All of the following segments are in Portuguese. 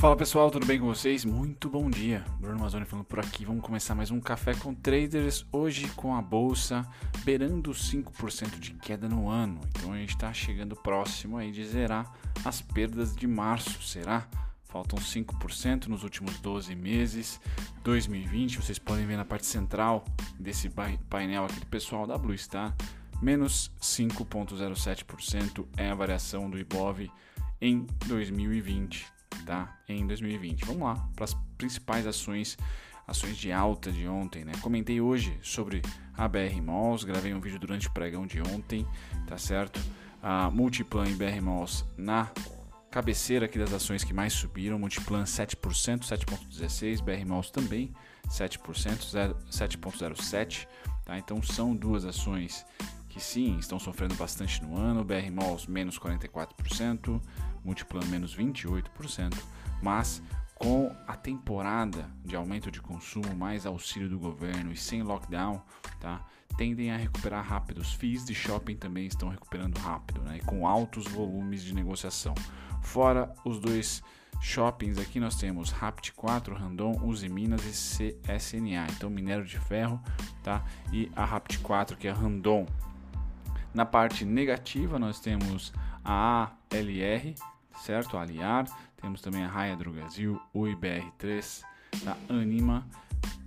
Fala pessoal, tudo bem com vocês? Muito bom dia. Bruno Mazzoni falando por aqui. Vamos começar mais um café com traders hoje com a bolsa beirando 5% de queda no ano. Então a gente está chegando próximo aí de zerar as perdas de março, será? Faltam 5% nos últimos 12 meses. 2020, vocês podem ver na parte central desse painel aqui do pessoal da Blue Star, menos 5,07% é a variação do Ibov em 2020 tá? Em 2020. Vamos lá para as principais ações, ações de alta de ontem, né? Comentei hoje sobre a BR Malls, gravei um vídeo durante o pregão de ontem, tá certo? A Multiplan e BR Malls na cabeceira aqui das ações que mais subiram, Multiplan 7%, 7.16, BR Malls também 7%, 7.07, tá? Então são duas ações que sim, estão sofrendo bastante no ano, BR Malls menos 44%, Multiplan menos 28%, mas com a temporada de aumento de consumo, mais auxílio do governo e sem lockdown, tá, tendem a recuperar rápido. Os FIIs de shopping também estão recuperando rápido, né, com altos volumes de negociação. Fora os dois shoppings aqui nós temos Rapt 4, Randon, Uzi Minas e CSNA. Então minério de ferro, tá? E a Rapt 4 que é Randon, na parte negativa, nós temos a ALR, certo? A Aliar. Temos também a Raia Brasil, o IBR3, a Anima.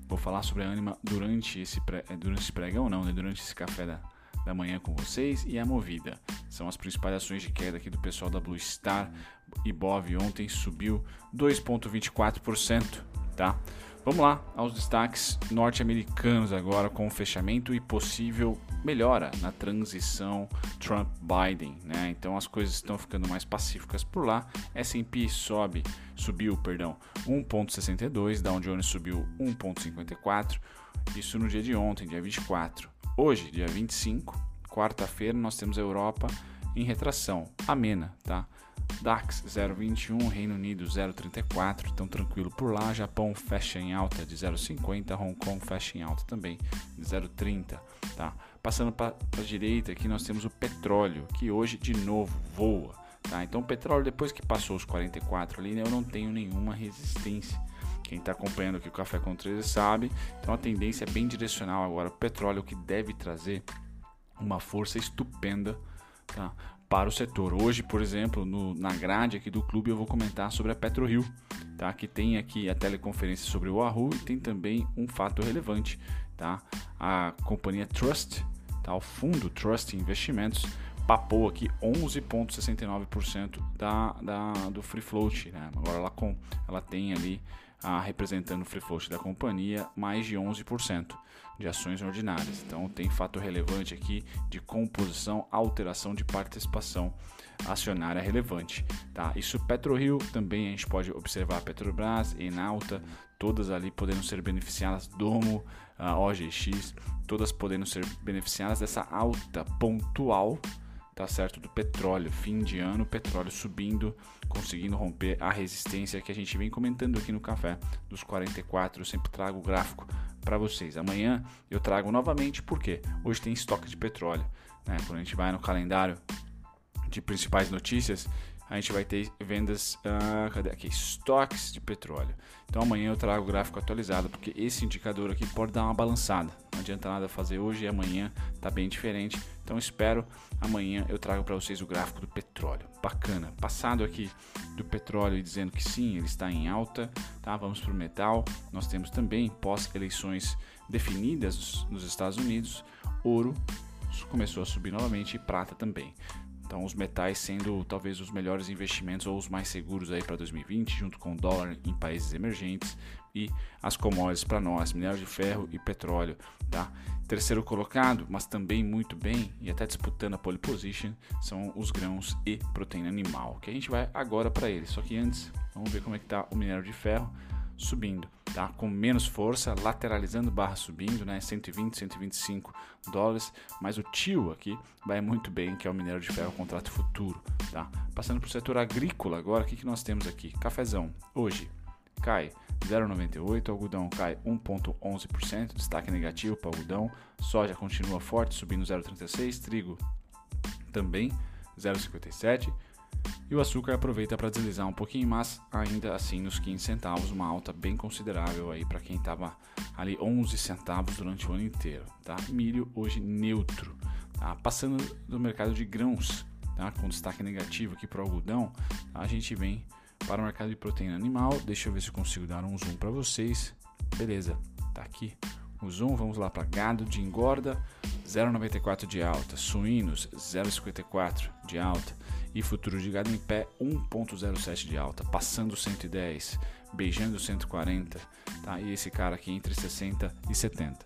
Vou falar sobre a Anima durante esse, eh, durante esse pregão, não, né? durante esse café da, da manhã com vocês. E a Movida. São as principais ações de queda aqui do pessoal da Blue Star. Ibov ontem subiu 2,24%, tá? Vamos lá aos destaques norte-americanos agora com o fechamento e possível melhora na transição Trump-Biden, né? Então as coisas estão ficando mais pacíficas por lá. S&P sobe, subiu, perdão, 1.62, Dow Jones subiu 1.54. Isso no dia de ontem, dia 24. Hoje, dia 25, quarta-feira, nós temos a Europa em retração, amena, tá? DAX 0,21, Reino Unido 0,34, então tranquilo por lá. Japão fecha em alta de 0,50, Hong Kong fecha em alta também de 0,30, tá? Passando para a direita aqui nós temos o petróleo, que hoje de novo voa, tá? Então o petróleo depois que passou os 44 ali, né, eu não tenho nenhuma resistência. Quem está acompanhando aqui o Café com 13 sabe, então a tendência é bem direcional agora. O petróleo que deve trazer uma força estupenda tá? Para o setor. Hoje, por exemplo, no, na grade aqui do clube eu vou comentar sobre a PetroRio, tá? que tem aqui a teleconferência sobre o Wahoo e tem também um fato relevante. Tá? A companhia Trust, tá? o fundo Trust Investimentos, papou aqui 11,69% da, da, do free float. Né? Agora ela, com, ela tem ali, a, representando o free float da companhia, mais de 11% de ações ordinárias. Então tem fato relevante aqui de composição, alteração de participação acionária relevante. Tá? Isso PetroRio também a gente pode observar Petrobras, Enalta, todas ali podendo ser beneficiadas, Domo, a OGX, todas podendo ser beneficiadas dessa alta pontual tá certo do petróleo, fim de ano, petróleo subindo, conseguindo romper a resistência que a gente vem comentando aqui no café dos 44, eu sempre trago o gráfico para vocês. Amanhã eu trago novamente porque hoje tem estoque de petróleo. Né? Quando a gente vai no calendário de principais notícias, a gente vai ter vendas, uh, cadê aqui? Estoques de petróleo. Então amanhã eu trago o gráfico atualizado, porque esse indicador aqui pode dar uma balançada. Não adianta nada fazer hoje e amanhã tá bem diferente. Então espero amanhã eu trago para vocês o gráfico do petróleo. Bacana. Passado aqui do petróleo e dizendo que sim, ele está em alta, tá? Vamos para o metal. Nós temos também pós eleições definidas nos Estados Unidos, ouro começou a subir novamente e prata também. Então, os metais sendo talvez os melhores investimentos ou os mais seguros aí para 2020, junto com o dólar em países emergentes e as commodities para nós, minério de ferro e petróleo, tá? Terceiro colocado, mas também muito bem e até disputando a pole position, são os grãos e proteína animal, que a gente vai agora para eles. Só que antes, vamos ver como é que tá o minério de ferro subindo, tá? Com menos força, lateralizando barra subindo, né? 120, 125 dólares, mas o tio aqui vai muito bem, que é o minério de ferro contrato futuro, tá? Passando para o setor agrícola agora, o que, que nós temos aqui? Cafezão, hoje cai 0,98, algodão cai 1,11%, destaque negativo para algodão, soja continua forte, subindo 0,36, trigo também 0,57, E o açúcar aproveita para deslizar um pouquinho, mas ainda assim nos 15 centavos, uma alta bem considerável aí para quem estava ali 11 centavos durante o ano inteiro, tá? Milho hoje neutro, tá? Passando do mercado de grãos, tá? Com destaque negativo aqui para o algodão, tá? a gente vem para o mercado de proteína animal. Deixa eu ver se consigo dar um zoom para vocês. Beleza, tá aqui o zoom. Vamos lá para gado de engorda, 0,94 de alta, suínos 0,54 de alta e futuro de gado em pé 1,07 de alta, passando 110, beijando 140, tá? E esse cara aqui entre 60 e 70.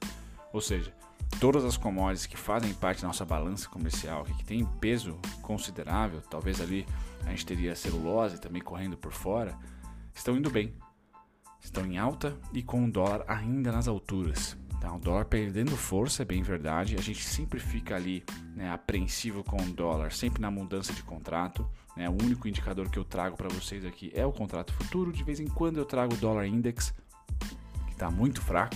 Ou seja, todas as commodities que fazem parte da nossa balança comercial, que tem peso considerável, talvez ali a gente teria celulose também correndo por fora, estão indo bem. Estão em alta e com o dólar ainda nas alturas. Tá? O dólar perdendo força, é bem verdade. A gente sempre fica ali né, apreensivo com o dólar, sempre na mudança de contrato. Né? O único indicador que eu trago para vocês aqui é o contrato futuro. De vez em quando eu trago o dólar index, que está muito fraco.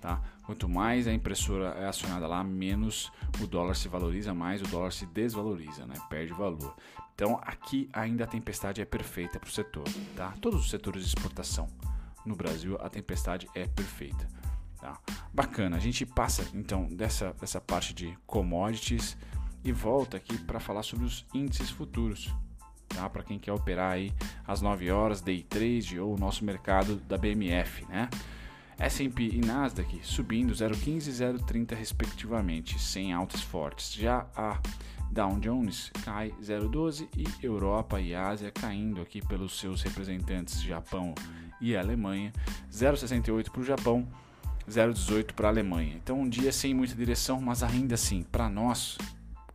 Tá? Quanto mais a impressora é acionada lá, menos o dólar se valoriza, mais o dólar se desvaloriza, né? perde valor. Então aqui ainda a tempestade é perfeita para o setor. Tá? Todos os setores de exportação no Brasil a tempestade é perfeita. Tá? Bacana, a gente passa então dessa, dessa parte de commodities e volta aqui para falar sobre os índices futuros. Tá? Para quem quer operar aí às 9 horas, day trade ou o nosso mercado da BMF, né? S&P e Nasdaq subindo 0,15 e 0,30 respectivamente, sem altas fortes. Já a Dow Jones cai 0,12 e Europa e Ásia caindo aqui pelos seus representantes Japão e Alemanha, 0,68 para o Japão 0,18 para a Alemanha. Então um dia sem muita direção, mas ainda assim, para nós,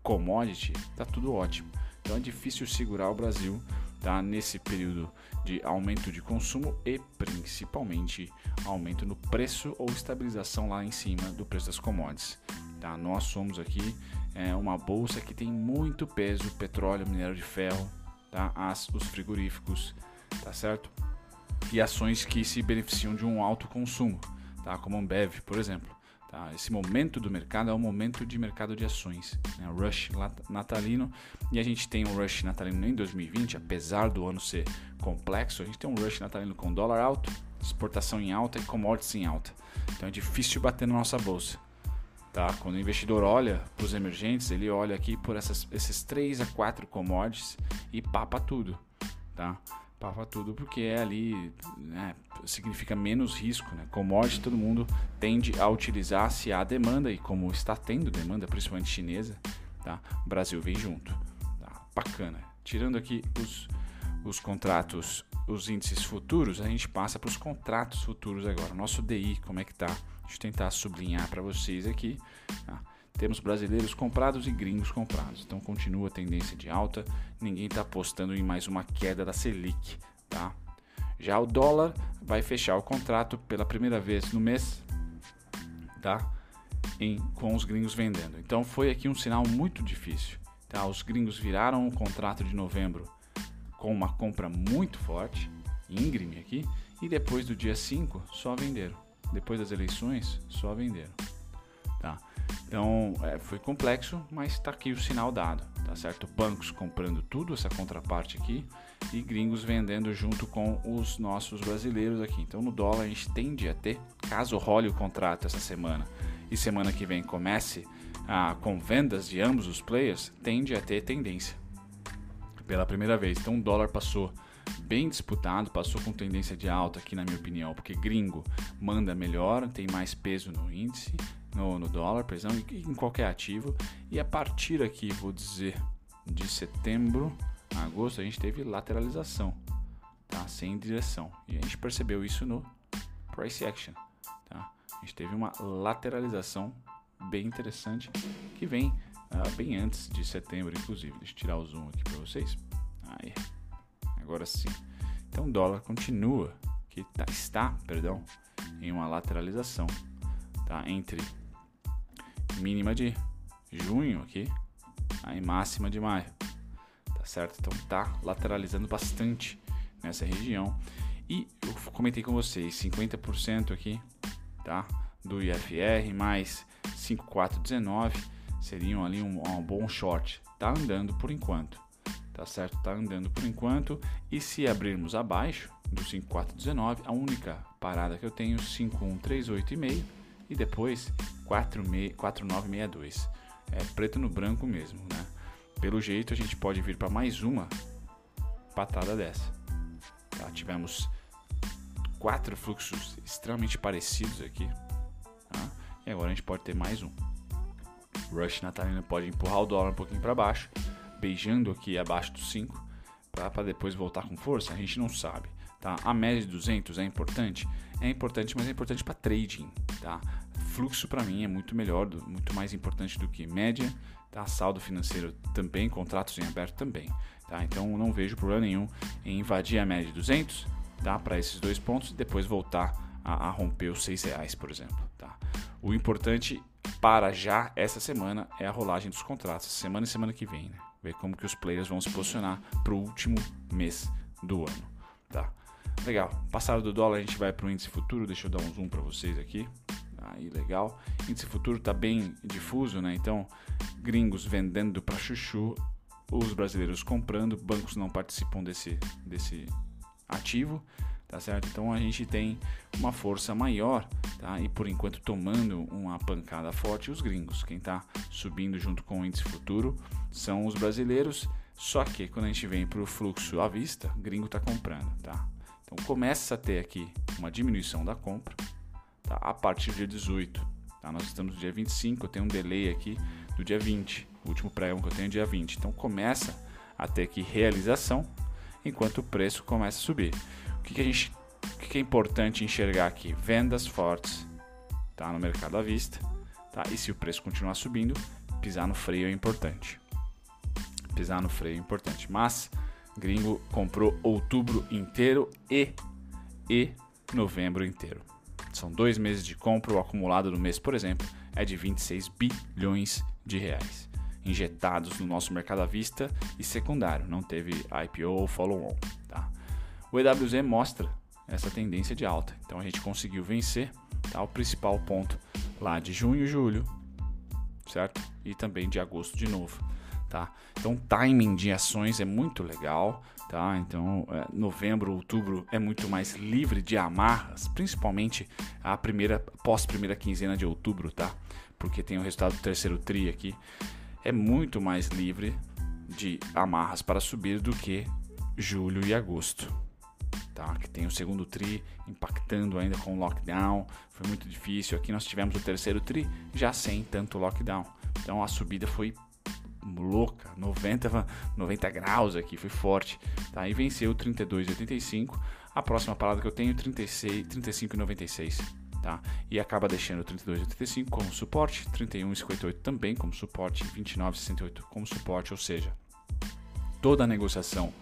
commodity, tá tudo ótimo. Então é difícil segurar o Brasil tá, nesse período de aumento de consumo e principalmente aumento no preço ou estabilização lá em cima do preço das commodities. Tá? Nós somos aqui é, uma bolsa que tem muito peso, petróleo, minério de ferro, tá? As, os frigoríficos, tá certo? E ações que se beneficiam de um alto consumo tá? como Ambev, por exemplo. Tá? Esse momento do mercado é o momento de mercado de ações, né? rush natalino, e a gente tem um rush natalino em 2020, apesar do ano ser complexo, a gente tem um rush natalino com dólar alto, exportação em alta e commodities em alta. Então é difícil bater na nossa bolsa. Tá? Quando o investidor olha para os emergentes, ele olha aqui por essas, esses 3 a 4 commodities e papa tudo. Tá? Pava tudo porque é ali né, significa menos risco. Né? Commodity todo mundo tende a utilizar se há demanda e como está tendo demanda, principalmente chinesa, tá? o Brasil vem junto. Tá? Bacana. Tirando aqui os, os contratos, os índices futuros, a gente passa para os contratos futuros agora. Nosso DI, como é que tá? Deixa eu tentar sublinhar para vocês aqui. Tá? Temos brasileiros comprados e gringos comprados. Então continua a tendência de alta. Ninguém está apostando em mais uma queda da Selic, tá? Já o dólar vai fechar o contrato pela primeira vez no mês, tá? Em, com os gringos vendendo. Então foi aqui um sinal muito difícil. Tá? Os gringos viraram o contrato de novembro com uma compra muito forte, íngreme aqui, e depois do dia 5 só venderam. Depois das eleições, só venderam. Então é, foi complexo, mas está aqui o sinal dado, tá certo? Bancos comprando tudo, essa contraparte aqui, e gringos vendendo junto com os nossos brasileiros aqui. Então no dólar a gente tende a ter, caso role o contrato essa semana e semana que vem comece ah, com vendas de ambos os players, tende a ter tendência pela primeira vez. Então o dólar passou bem disputado, passou com tendência de alta aqui na minha opinião, porque gringo manda melhor, tem mais peso no índice, no, no dólar, perdão, em qualquer ativo. E a partir aqui, vou dizer, de setembro a agosto, a gente teve lateralização, tá? Sem direção. E a gente percebeu isso no price action, tá? A gente teve uma lateralização bem interessante que vem uh, bem antes de setembro, inclusive. Deixa eu tirar o zoom aqui para vocês. Aí, agora sim. Então, o dólar continua, que tá, está, perdão, em uma lateralização, tá? Entre mínima de junho aqui, aí máxima de maio, tá certo? Então tá lateralizando bastante nessa região. E eu comentei com vocês, 50% aqui, tá? Do IFR mais 5419 seriam ali um, um bom short. Tá andando por enquanto, tá certo? Tá andando por enquanto. E se abrirmos abaixo do 5419, a única parada que eu tenho 5138,5 e depois 4962. É preto no branco mesmo, né? Pelo jeito a gente pode vir para mais uma patada dessa. Tá? Tivemos quatro fluxos extremamente parecidos aqui. Tá? E agora a gente pode ter mais um. Rush natalino pode empurrar o dólar um pouquinho para baixo, beijando aqui abaixo dos 5, para depois voltar com força. A gente não sabe. Tá? A média de 200 é importante? É importante, mas é importante para trading. Tá? Fluxo para mim é muito melhor, muito mais importante do que média. Tá? Saldo financeiro também, contratos em aberto também. Tá? Então não vejo problema nenhum em invadir a média de 200 tá? para esses dois pontos e depois voltar a, a romper os 6 reais, por exemplo. Tá? O importante para já essa semana é a rolagem dos contratos, semana e semana que vem. Né? Ver como que os players vão se posicionar para o último mês do ano. Tá? Legal. Passado do dólar, a gente vai para o índice futuro. Deixa eu dar um zoom para vocês aqui. Aí, legal. Índice futuro está bem difuso, né? Então, gringos vendendo para chuchu, os brasileiros comprando, bancos não participam desse, desse ativo, tá certo? Então a gente tem uma força maior, tá? E por enquanto tomando uma pancada forte os gringos. Quem está subindo junto com o índice futuro são os brasileiros. Só que quando a gente vem para o fluxo à vista, gringo está comprando, tá? Então começa a ter aqui uma diminuição da compra, tá? A partir do dia 18, tá? Nós estamos no dia 25, eu tenho um delay aqui do dia 20. O último pregão que eu tenho é dia 20. Então começa a ter aqui realização enquanto o preço começa a subir. O que, que a gente, o que, que, é importante enxergar aqui? Vendas fortes, tá? No mercado à vista, tá? E se o preço continuar subindo, pisar no freio é importante. Pisar no freio é importante. Mas gringo comprou outubro inteiro e e novembro inteiro. São dois meses de compra, o acumulado do mês, por exemplo, é de 26 bilhões de reais injetados no nosso mercado à vista e secundário, não teve IPO ou follow-on. Tá? O EWZ mostra essa tendência de alta, então a gente conseguiu vencer tá? o principal ponto lá de junho e julho, certo? E também de agosto de novo. Tá? Então, timing de ações é muito legal, tá? Então, é, novembro, outubro é muito mais livre de amarras, principalmente a primeira pós primeira quinzena de outubro, tá? Porque tem o resultado do terceiro tri aqui é muito mais livre de amarras para subir do que julho e agosto. Tá? Que tem o segundo tri impactando ainda com o lockdown, foi muito difícil. Aqui nós tivemos o terceiro tri já sem tanto lockdown. Então a subida foi louca, 90, 90 graus aqui, foi forte. Tá? E venceu 32,85. A próxima parada que eu tenho 36, 35,96 tá? E acaba deixando 32,85 como suporte, 31,58 também como suporte, 29,68 como suporte, ou seja, toda a negociação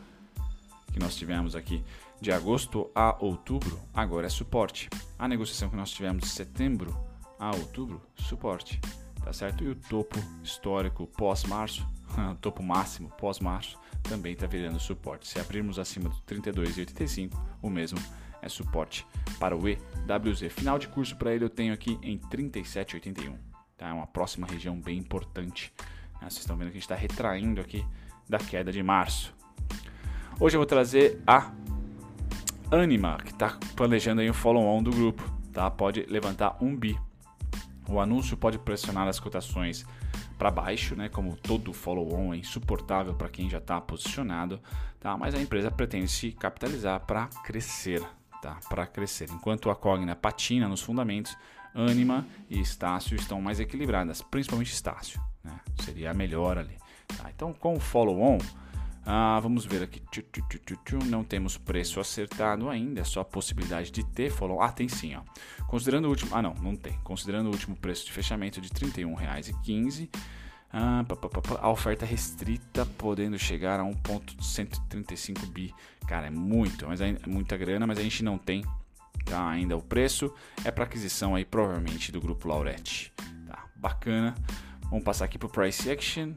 que nós tivemos aqui de agosto a outubro agora é suporte. A negociação que nós tivemos de setembro a outubro, suporte, tá certo? E o topo histórico pós-março, topo máximo pós-março, também está virando suporte. Se abrirmos acima do 32,85, o mesmo é suporte para o EWZ. Final de curso para ele eu tenho aqui em 37,81. Tá? É uma próxima região bem importante. Né? Vocês estão vendo que a gente está retraindo aqui da queda de março. Hoje eu vou trazer a Anima, que está planejando aí um follow-on do grupo. Tá? Pode levantar um bi. O anúncio pode pressionar as cotações para baixo, né? Como todo follow-on é insuportável para quem já está posicionado, tá? Mas a empresa pretende se capitalizar para crescer, tá? Para crescer. Enquanto a Cogna patina nos fundamentos, Anima e Estácio estão mais equilibradas, principalmente Estácio, né? Seria a melhor ali. Tá? Então, com o follow-on, ah, vamos ver aqui. Não temos preço acertado ainda, é só a possibilidade de ter follow. Ah, tem sim, ó. Considerando o último. Ah, não, não tem. Considerando o último preço de fechamento de R$ 31,15. Ah, a oferta restrita podendo chegar a 1,135 bi. Cara, é muito, mas é muita grana, mas a gente não tem tá, ainda o preço. É para aquisição aí, provavelmente, do grupo Lauretti. Tá, bacana. Vamos passar aqui para o Price Action.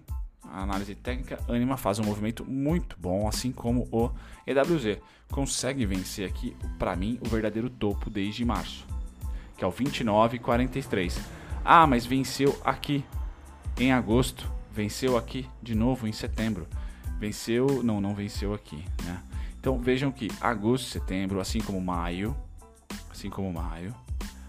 A análise técnica, Anima faz um movimento muito bom, assim como o EWZ. Consegue vencer aqui, para mim, o verdadeiro topo desde março, que é o 29,43. Ah, mas venceu aqui em agosto, venceu aqui de novo em setembro. venceu, não, não venceu aqui, né? Então vejam que agosto, setembro, assim como maio, assim como maio,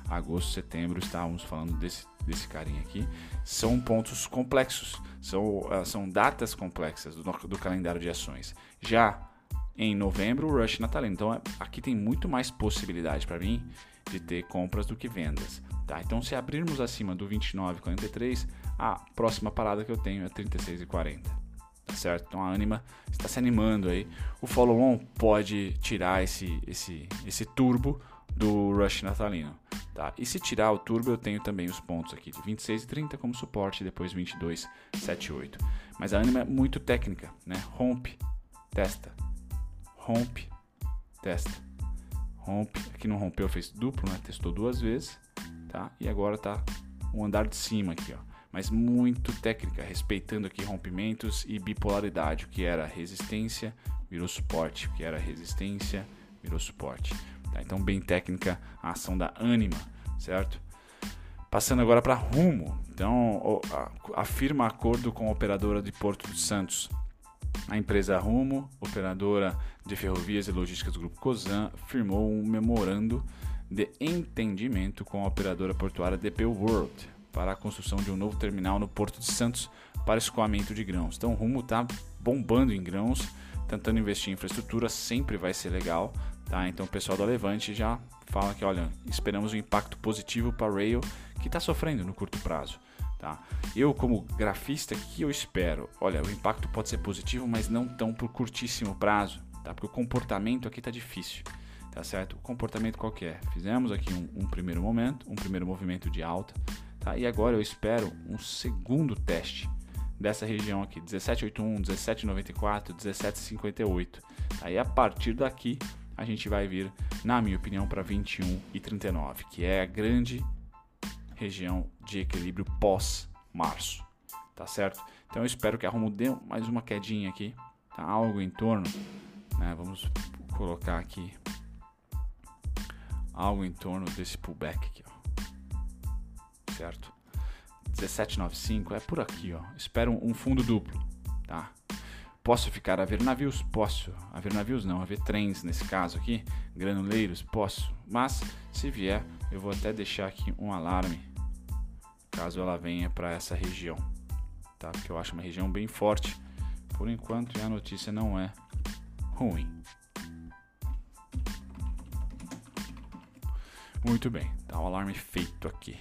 agosto, setembro, estávamos falando desse, desse carinha aqui, são pontos complexos, são, uh, são datas complexas do, do calendário de ações. Já em novembro, o rush natalino. Então é, aqui tem muito mais possibilidade para mim de ter compras do que vendas. Tá? Então se abrirmos acima do 29,43, a próxima parada que eu tenho é 36,40 tá certo? Então a Anima está se animando aí. O follow-on pode tirar esse, esse, esse turbo do rush natalino, tá? E se tirar o turbo, eu tenho também os pontos aqui de 26 e 30 como suporte, depois 22, 7 8. Mas a Anima é muito técnica, né? Rompe, testa, rompe, testa, rompe. Aqui não rompeu, fez duplo, né? Testou duas vezes, tá? E agora tá um andar de cima aqui, ó mas muito técnica, respeitando aqui rompimentos e bipolaridade, o que era resistência virou suporte, o que era resistência virou suporte. Tá? Então, bem técnica a ação da Anima, certo? Passando agora para Rumo. Então, afirma acordo com a operadora de Porto de Santos. A empresa Rumo, operadora de ferrovias e logísticas do Grupo Cosan, firmou um memorando de entendimento com a operadora portuária DP World para a construção de um novo terminal no Porto de Santos para escoamento de grãos. Então o rumo está bombando em grãos, tentando investir em infraestrutura, sempre vai ser legal. Tá? Então o pessoal da Levante já fala que, olha, esperamos um impacto positivo para a Rail, que está sofrendo no curto prazo. Tá? Eu, como grafista, que eu espero? Olha, o impacto pode ser positivo, mas não tão por curtíssimo prazo, tá? porque o comportamento aqui está difícil. Tá certo? O comportamento qualquer. É? Fizemos aqui um, um primeiro momento, um primeiro movimento de alta, Tá? E agora eu espero um segundo teste dessa região aqui, 1781, 1794, 1758. Aí a partir daqui a gente vai vir, na minha opinião, para 21 e 39, que é a grande região de equilíbrio pós-março, tá certo? Então eu espero que a Rumo dê mais uma quedinha aqui, tá? Algo em torno, né? Vamos colocar aqui algo em torno desse pullback aqui, ó certo? 1795 é por aqui, ó. Espero um fundo duplo, tá? Posso ficar a ver navios? Posso. A ver navios não, a ver trens nesse caso aqui, granuleiros? Posso. Mas se vier, eu vou até deixar aqui um alarme caso ela venha para essa região, tá? Porque eu acho uma região bem forte. Por enquanto, a notícia não é ruim. Muito bem, tá o alarme feito aqui.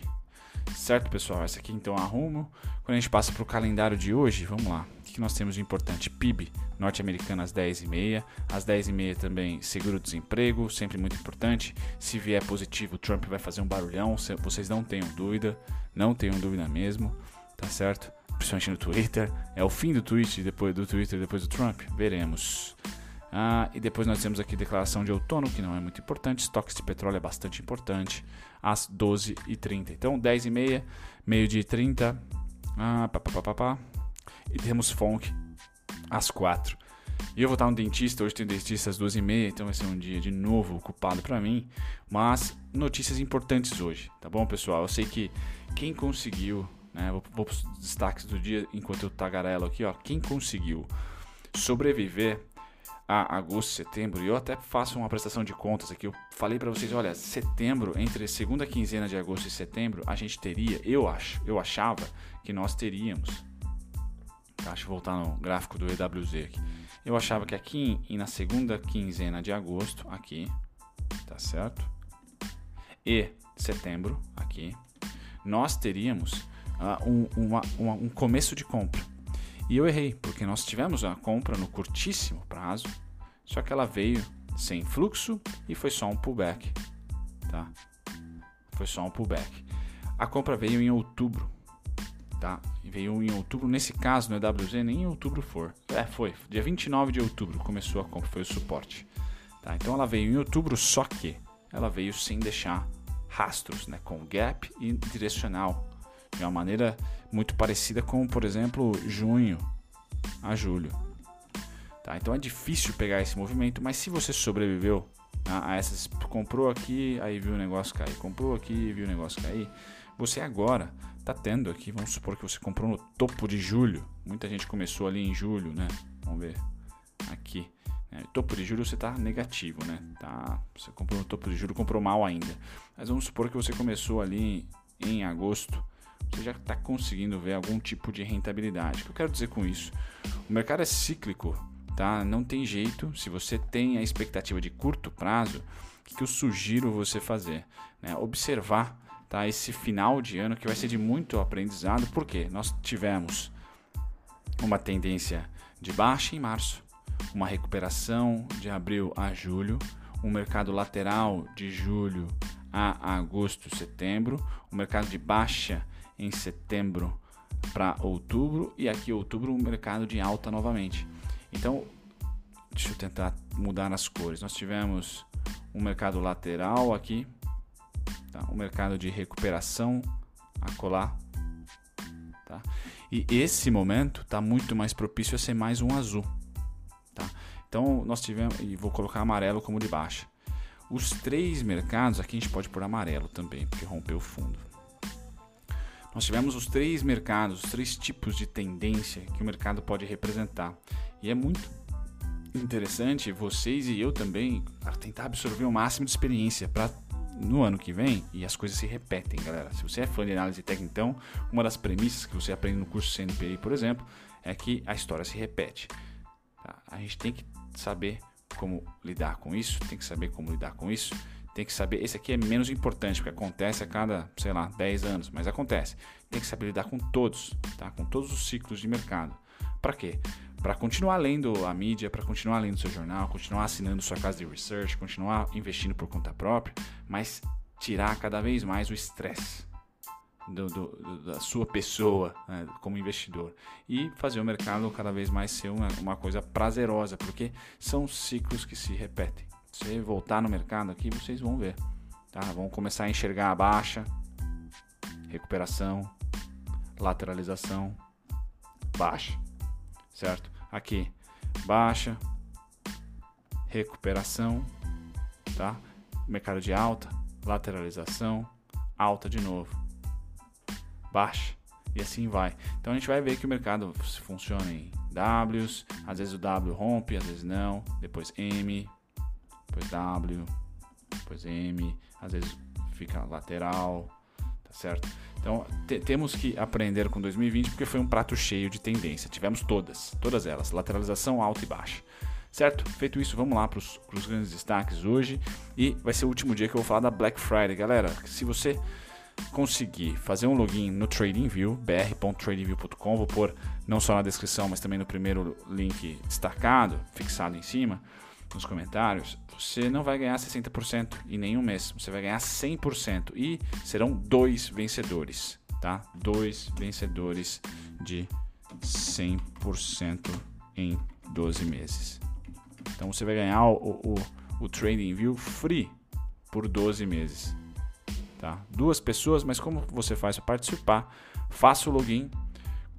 Certo, pessoal? Essa aqui então arrumo. Quando a gente passa para o calendário de hoje, vamos lá. Que nós temos de importante? PIB norte-americano às 10h30. Às 10h30 também seguro-desemprego, sempre muito importante. Se vier positivo, Trump vai fazer um barulhão, vocês não tenham dúvida. Não tenham dúvida mesmo, tá certo? Principalmente no Twitter. É o fim do tweet depois do Twitter depois do Trump. Veremos. Ah, e depois nós temos aqui declaração de outono, que não é muito importante. Estoques de petróleo é bastante importante. Às 12h30. Então, 10h30, meio-dia e 30. Ah, pá, pá, pá, pá, E temos funk às 4 e eu vou estar no dentista, hoje tem dentista às 12h30, então vai ser um dia de novo ocupado para mim. Mas notícias importantes hoje, tá bom, pessoal? Eu sei que quem conseguiu, né? Vou, vou para os destaques do dia enquanto eu tagarelo aqui, ó. Quem conseguiu sobreviver a agosto, setembro, e eu até faço uma prestação de contas aqui. Eu falei para vocês, olha, setembro, entre segunda quinzena de agosto e setembro, a gente teria, eu acho, eu achava que nós teríamos. Deixa eu voltar no gráfico do EWZ aqui. Eu achava que aqui e na segunda quinzena de agosto, aqui, tá certo? E setembro, aqui, nós teríamos uh, um, uma, uma, um começo de compra e eu errei, porque nós tivemos a compra no curtíssimo prazo, só que ela veio sem fluxo e foi só um pullback, tá? Foi só um pullback. A compra veio em outubro, tá? Veio em outubro, nesse caso no EWZ nem em outubro for. É, foi, dia 29 de outubro começou a compra, foi o suporte. Tá? Então ela veio em outubro, só que ela veio sem deixar rastros, né? Com gap e direcional de uma maneira muito parecida com, por exemplo, junho a julho. Tá? Então é difícil pegar esse movimento, mas se você sobreviveu a essas, comprou aqui, aí viu o negócio cair, comprou aqui, viu o negócio cair, você agora está tendo aqui, vamos supor que você comprou no topo de julho. Muita gente começou ali em julho, né? Vamos ver aqui. É, topo de julho você está negativo, né? Tá, você comprou no topo de julho, comprou mal ainda. Mas vamos supor que você começou ali em agosto, você já está conseguindo ver algum tipo de rentabilidade. O que eu quero dizer com isso? O mercado é cíclico, tá? Não tem jeito. Se você tem a expectativa de curto prazo, o que eu sugiro você fazer? Né? Observar tá? esse final de ano que vai ser de muito aprendizado, porque nós tivemos uma tendência de baixa em março uma recuperação de abril a julho, um mercado lateral de julho a agosto, setembro, um mercado de baixa em setembro para outubro e aqui outubro um mercado de alta novamente. Então, deixa eu tentar mudar as cores. Nós tivemos um mercado lateral aqui, tá? mercado de recuperação a colar, tá? E esse momento está muito mais propício a ser mais um azul. Tá? Então nós tivemos, e vou colocar amarelo como de baixa. Os três mercados, aqui a gente pode pôr amarelo também, porque rompeu o fundo. Nós tivemos os três mercados, os três tipos de tendência que o mercado pode representar. E é muito interessante vocês e eu também tentar absorver o máximo de experiência para no ano que vem e as coisas se repetem, galera. Se você é fã de análise técnica, então, uma das premissas que você aprende no curso CNPI, por exemplo, é que a história se repete. Tá? A gente tem que saber como lidar com isso, tem que saber como lidar com isso, tem que saber. Esse aqui é menos importante, porque acontece a cada, sei lá, 10 anos, mas acontece. Tem que saber lidar com todos, tá? com todos os ciclos de mercado. Para quê? Para continuar lendo a mídia, para continuar lendo seu jornal, continuar assinando sua casa de research, continuar investindo por conta própria, mas tirar cada vez mais o estresse da sua pessoa né, como investidor e fazer o mercado cada vez mais ser uma, uma coisa prazerosa, porque são ciclos que se repetem. Se voltar no mercado aqui, vocês vão ver. Tá? Vão começar a enxergar a baixa, recuperação, lateralização, baixa, certo? Aqui, baixa, recuperação, tá? Mercado de alta, lateralização, alta de novo baixa e assim vai. Então a gente vai ver que o mercado funciona em Ws, às vezes o W rompe, às vezes não, depois M, depois W, depois M, às vezes fica lateral, certo? Então te temos que aprender com 2020 porque foi um prato cheio de tendência. Tivemos todas, todas elas, lateralização alta e baixa. Certo? Feito isso, vamos lá para os grandes destaques hoje. E vai ser o último dia que eu vou falar da Black Friday. Galera, se você conseguir fazer um login no TradingView, br.tradingview.com, vou pôr não só na descrição, mas também no primeiro link destacado, fixado em cima, nos comentários, você não vai ganhar 60% em nenhum mês, você vai ganhar 100% e serão dois vencedores, tá? Dois vencedores de 100% em 12 meses. Então você vai ganhar o, o, o TradingView free por 12 meses tá? Duas pessoas, mas como você faz para participar? Faça o login,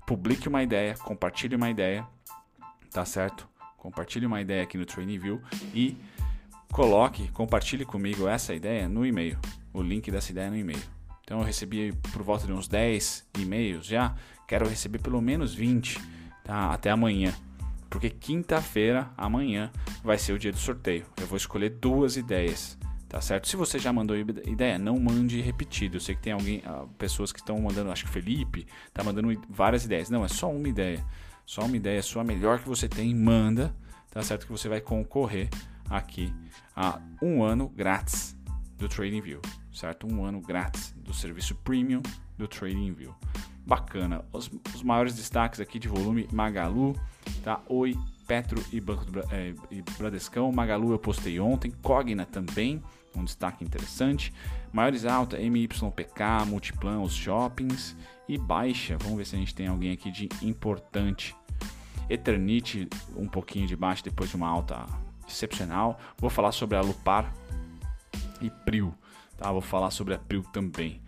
publique uma ideia, compartilhe uma ideia, tá certo? Compartilhe uma ideia aqui no TrainingView e coloque, compartilhe comigo essa ideia no e-mail, o link dessa ideia no e-mail. Então eu recebi por volta de uns 10 e-mails já, quero receber pelo menos 20, tá? Até amanhã. Porque quinta-feira, amanhã, vai ser o dia do sorteio. Eu vou escolher duas ideias Tá certo? Se você já mandou ideia, não mande repetido. Eu sei que tem alguém, ah, pessoas que estão mandando, acho que o Felipe tá mandando várias ideias. Não, é só uma ideia. Só uma ideia sua melhor que você tem, manda, tá certo? Que você vai concorrer aqui a um ano grátis do TradingView, certo? Um ano grátis do serviço premium do TradingView. Bacana. Os, os maiores destaques aqui de volume Magalu, tá? Oi, Petro e Banco do, é, e Bradescão. Magalu eu postei ontem. Cogna também, um destaque interessante. Maiores alta, MYPK, Multiplan, os shoppings. E baixa, vamos ver se a gente tem alguém aqui de importante. Eternite, um pouquinho de baixa depois de uma alta excepcional. Vou falar sobre a Lupar e Prio. Tá? Vou falar sobre a Prio também.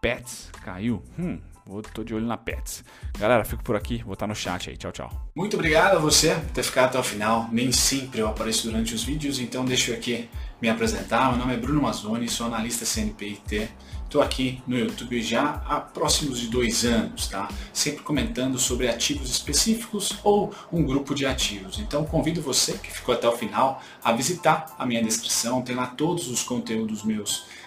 Pets caiu. Hum, Vou, tô de olho na Pets. Galera, fico por aqui, vou estar no chat aí. Tchau, tchau. Muito obrigado a você por ter ficado até o final. Nem sempre eu apareço durante os vídeos, então deixo aqui me apresentar, meu nome é Bruno Mazzoni, sou analista CNPIT. Estou aqui no YouTube já há próximos de dois anos, tá? Sempre comentando sobre ativos específicos ou um grupo de ativos. Então convido você que ficou até o final a visitar a minha descrição, tem lá todos os conteúdos meus